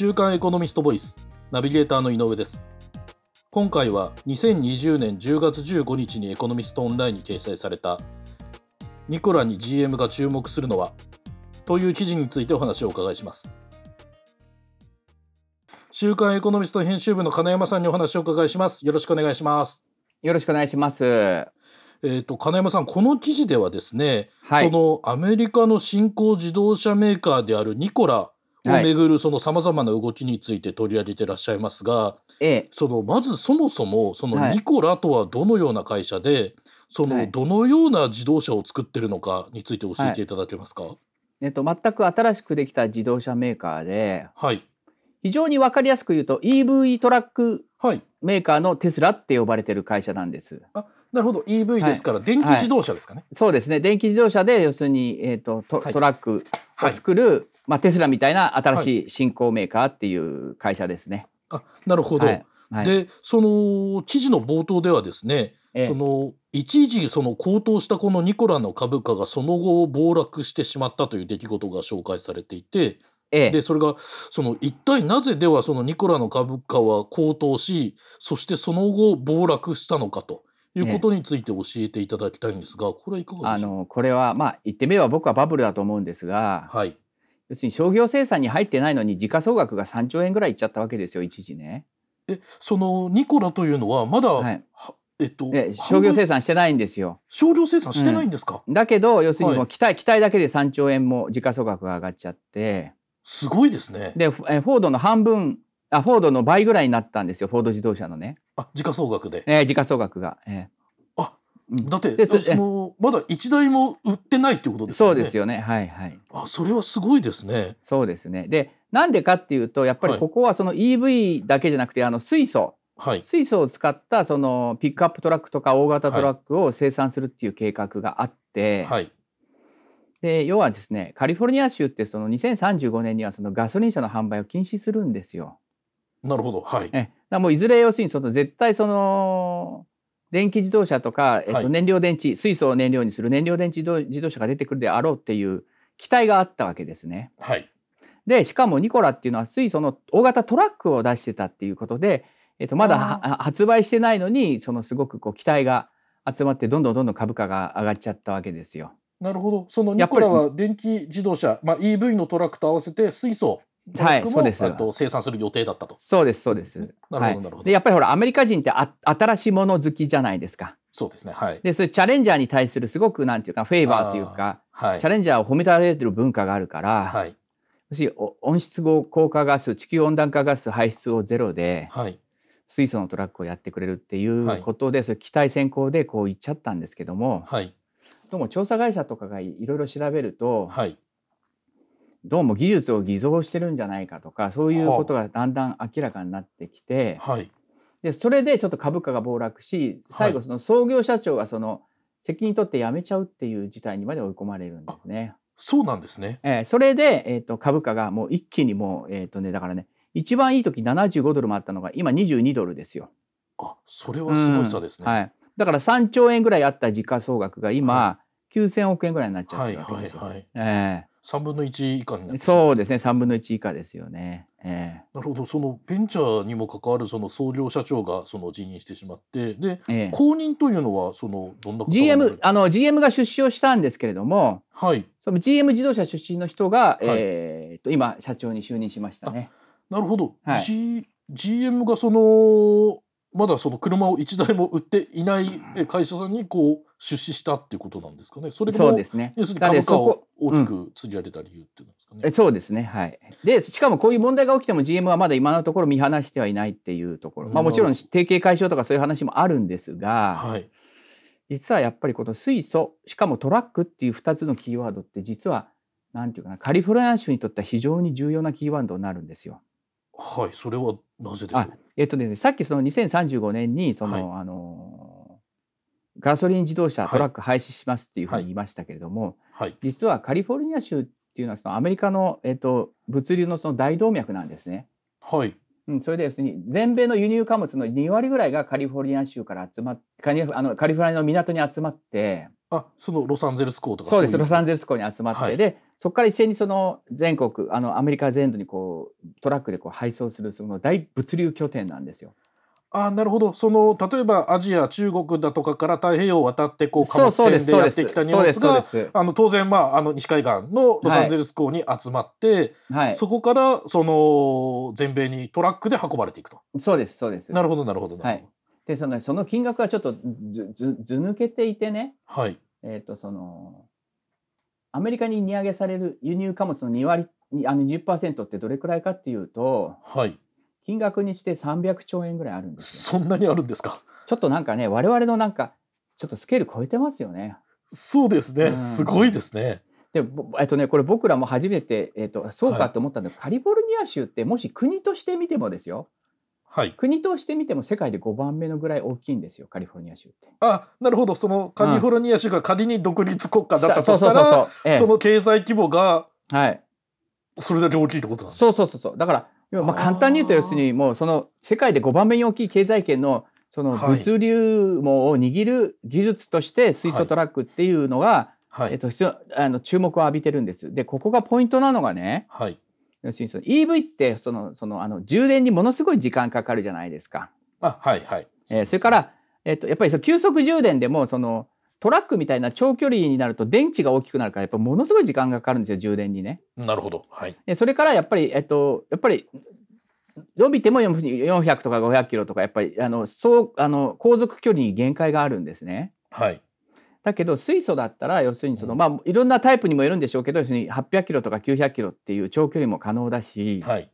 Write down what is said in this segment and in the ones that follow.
週刊エコノミストボイスナビゲーターの井上です。今回は2020年10月15日にエコノミストオンラインに掲載されたニコラに GM が注目するのはという記事についてお話をお伺いします。週刊エコノミスト編集部の金山さんにお話をお伺いします。よろしくお願いします。よろしくお願いします。えーと、金山さんこの記事ではですね、はい。そのアメリカの新興自動車メーカーであるニコラをめぐるそのさまざまな動きについて取り上げてらっしゃいますが、ええ、そのまずそもそもそのはいニコラとはどのような会社で、そのはいどのような自動車を作ってるのかについて教えていただけますか？はい、えっと全く新しくできた自動車メーカーで、はい、非常にわかりやすく言うと EV トラックはい。メーカーのテスラって呼ばれてる会社なんです。なるほど EV ですから、電気自動車ですかね。そうですね。電気自動車で要するにえっ、とト,、はいトラックをはい。作る、まあテスラみたいな新しい新興メーカーっていう会社ですね。あなるほど。はい。はい、でその記事の冒頭ではですね、ええ。その一時その高騰したこのニコラの株価がその後暴落してしまったという出来事が紹介されていてええ。でそれがその一体なぜではそのニコラの株価は高騰しそしてその後暴落したのかということについて教えていただきたいんですがこれはいかがあでしょう？のこれはまあ言ってみれば僕はバブルだと思うんですが、はい要するに商業生産に入ってないのに時価総額が3兆円ぐらいいっちゃったわけですよ一時ね。えそのニコラというのはまだ、はい。はえっとで商業生産産してないんですよ。商業生産してないんですか、だけど要するにもはい。う期待、期待だけで3兆円も時価総額が上がっちゃって。すごいですね。でフえフォードの半分あフォードの倍ぐらいになったんですよフォード自動車のね、あ時価総額で。えー時価総額が。えーだってでそそのまだ一台も売ってないってことですよね。そうですよね。はいはい。あそれはすごいですね。そうですね。でなんでかっていうとやっぱりはい。ここはその EV だけじゃなくてあの水素。はい。水素を使ったそのピックアップトラックとか大型トラックを生産するっていう計画があって、はい。で要はですねカリフォルニア州ってその2035年にはそのガソリン車の販売を禁止するんですよ。なるほど。はい。えだもういずれ要するにその絶対その電気自動車とか、えっと、はい。燃料電池、水素を燃料にする燃料電池自動車が出てくるであろうっていう期待があったわけですね。はい。でしかもニコラっていうのは水素の大型トラックを出してたっていうことで、えっと、まだはあ発売してないのにそのすごくこう期待が集まってどんどんどんどん株価が上がっちゃったわけですよ。なるほど。そのニコラは電気自動車、まあ、EV のトラックと合わせて水素はいそうです。あと生産する予定だったと。そうですそうです。なるほどはい。なるほど。でやっぱりほらアメリカ人ってあ新しいもの好きじゃないですか。そうですね。はい。でそういうチャレンジャーに対するすごくなんていうかフェーバーというか、はい。チャレンジャーを褒めたたえてる文化があるから、はい。要するにお温室効果ガス地球温暖化ガス排出をゼロではい。水素のトラックをやってくれるっていはい。うことで、それ期待先行でこう言っちゃったんですけどもはい。どうも調査会社とかがいろいろ調べると、はいどうも技術を偽造してるんじゃないかとかそういうことがだんだん明らかになってきて、はいでそれでちょっと株価が暴落し最後その創業社長がその責任取って辞めちゃうっていう事態にまで追い込まれるんですね。そうなんですね。えーそれで、えー、と株価がもう一気にもう、えーとね、だからね一番いい時75ドルもあったのが今22ドルですよ。あそれはすごい差ですね。うんはい、だから3兆円ぐらいあった時価総額が今、は9,000億円ぐらいになっちゃってはいるわけですよ。はいはい。え三分の一以下になっえてそうですね。3分の1以下ですよね。えなるほど。そのベンチャーにも関わるその創業社長がその辞任してしまってでええ。え後任というのはそのどんな GM, あの GM が出資をしたんですけれどもはい。その GM 自動車出身の人が、いえーと今社長に就任しましたね。なるほど、はい。G、GM がそのまだその車を一台も売っていないえ会社さんにこう出資したっていうことなんですかね？それがそうですね。要するに株価を大きく釣り上げた理由っていうんですかね？えそうですね。はい。で、しかもこういう問題が起きても GM はまだ今のところ見放してはいないっていうところ。まあもちろん提携解消とかそういう話もあるんですが、はい実はやっぱりこの水素、しかもトラックっていう2つのキーワードって実は、なんていうかな、カリフォルニア州にとっては非常に重要なキーワードになるんですよ。はいそれはなぜでしょあうえっとね、さっきその2035年にその、はい。あのガソリン自動車はい。トラック廃止しますっていうふうに言いましたけれども、はい。実はカリフォルニア州っていうのはそのアメリカの、えっと、物流のその大動脈なんですね。はい。うん、それで要するに全米の輸入貨物の2割ぐらいがカリフォルニア州から集まっカリあのカリフォルニアの港に集まってあそのロサンゼルス港とかそうですいロサンゼルス港に集まって、はい。でそこから一斉にその全国あのアメリカ全土にこうトラックでこう配送するその大物流拠点なんですよ。あなるほどその例えばアジア中国だとかから太平洋を渡ってこう貨物船でやってきた荷物が。あの当然まああの西海岸のロサンゼルス港に集まって、はい。そこからその全米にトラックで運ばれていくと。そうですそうです。なるほどなるほどなるほど。でそのその金額はちょっとずずず抜けていてね、はいえっ、とそのアメリカに荷上げされる輸入貨物の2割にあの20%ってどれくらいかっていうとはい金額にして300兆円ぐらいあるんですよ。そんなにあるんですか？ちょっとなんかね我々のなんかちょっとスケール超えてますよね。そうですね、うんすごいですね。で、ぼえっとね、これ僕らも初めて、えっと、そうかと思ったんだけど、カリフォルニア州ってもし国として見てもですよはい。国として見ても世界で5番目のぐらい大きいんですよカリフォルニア州って。あなるほど。そのカリフォルニア州が仮に独立国家だったとしたらその経済規模がはい、それだけ大きいってことなんですか？そうそうそうそう。だからまあ簡単に言うと要するにもうその世界で5番目に大きい経済圏のそのはい。物流網を握る技術として水素トラックっていうのが、はい、えっと、あの注目を浴びてるんです。でここがポイントなのがねはい要するにその EV ってそのそのあの充電にものすごい時間かかるじゃないですか。あはいはい。えーそれから、えっと、やっぱりその急速充電でもそのトラックみたいな長距離になると電池が大きくなるからやっぱものすごい時間がかかるんですよ充電にね。なるほどはいでそれからやっぱり、えっと、やっぱり伸びても400とか500キロとかやっぱりあのそうあの航続距離に限界があるんですね。はいだけど水素だったら要するにその、うんまあいろんなタイプにもよるんでしょうけど要するに800キロとか900キロっていう長距離も可能だし、はい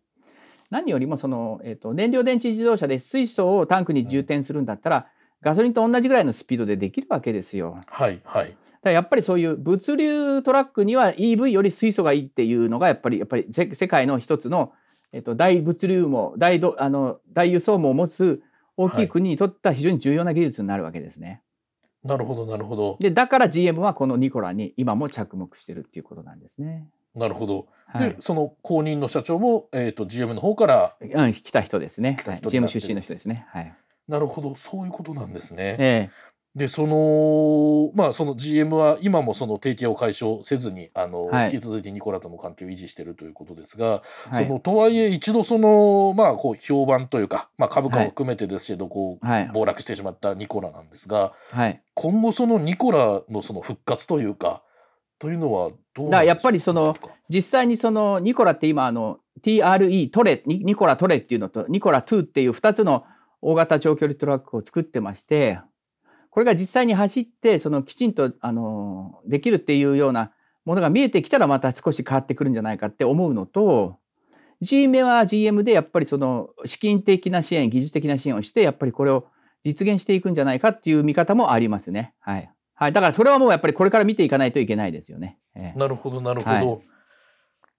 何よりもその、えっと燃料電池自動車で水素をタンクに充填するんだったら、ガソリンと同じぐらいのスピードでできるわけですよ。はいはいだからやっぱりそういう物流トラックには EV より水素がいいっていうのがやっぱりやっぱりせ世界の一つの、えっと、大物流網大どあの大輸送網を持つ大きい国にとっては非常に重要な技術になるわけですね。なるほどなるほどでだから GM はこのニコラに今も着目してるっていうことなんですね。なるほど。はいでその後任の社長も、えー、と GM の方からうん、来た人ですね。GM 出身の人ですね。はい。なるほどそういうことなんですね。えでそのまあその GM は今もその提携を解消せずにあの、はい。引き続きニコラとの関係を維持しているということですが、えはい。そのとはいえ一度そのまあこう評判というか、まあ、株価も含めてですけど、こうはい。暴落してしまったニコラなんですがはい。今後そのニコラのその復活というかというのはどうだやっぱりその実際にそのニコラって今あの TRE トレニニコラトレっていうのとニコラ2っていう2つの大型長距離トラックを作ってましてこれが実際に走ってそのきちんとあのできるっていうようなものが見えてきたらまた少し変わってくるんじゃないかって思うのと GM は GM でやっぱりその資金的な支援技術的な支援をしてやっぱりこれを実現していくんじゃないかっていう見方もありますね。はいはい、だからそれはもうやっぱりこれから見ていかないといけないですよね。ええなるほどなるほど。はいわか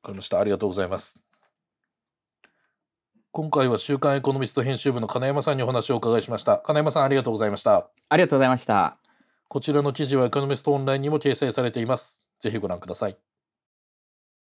りましたありがとうございます。今回は週刊エコノミスト編集部の金山さんにお話をお伺いしました。金山さんありがとうございました。ありがとうございました。こちらの記事はエコノミストオンラインにも掲載されています。ぜひご覧ください。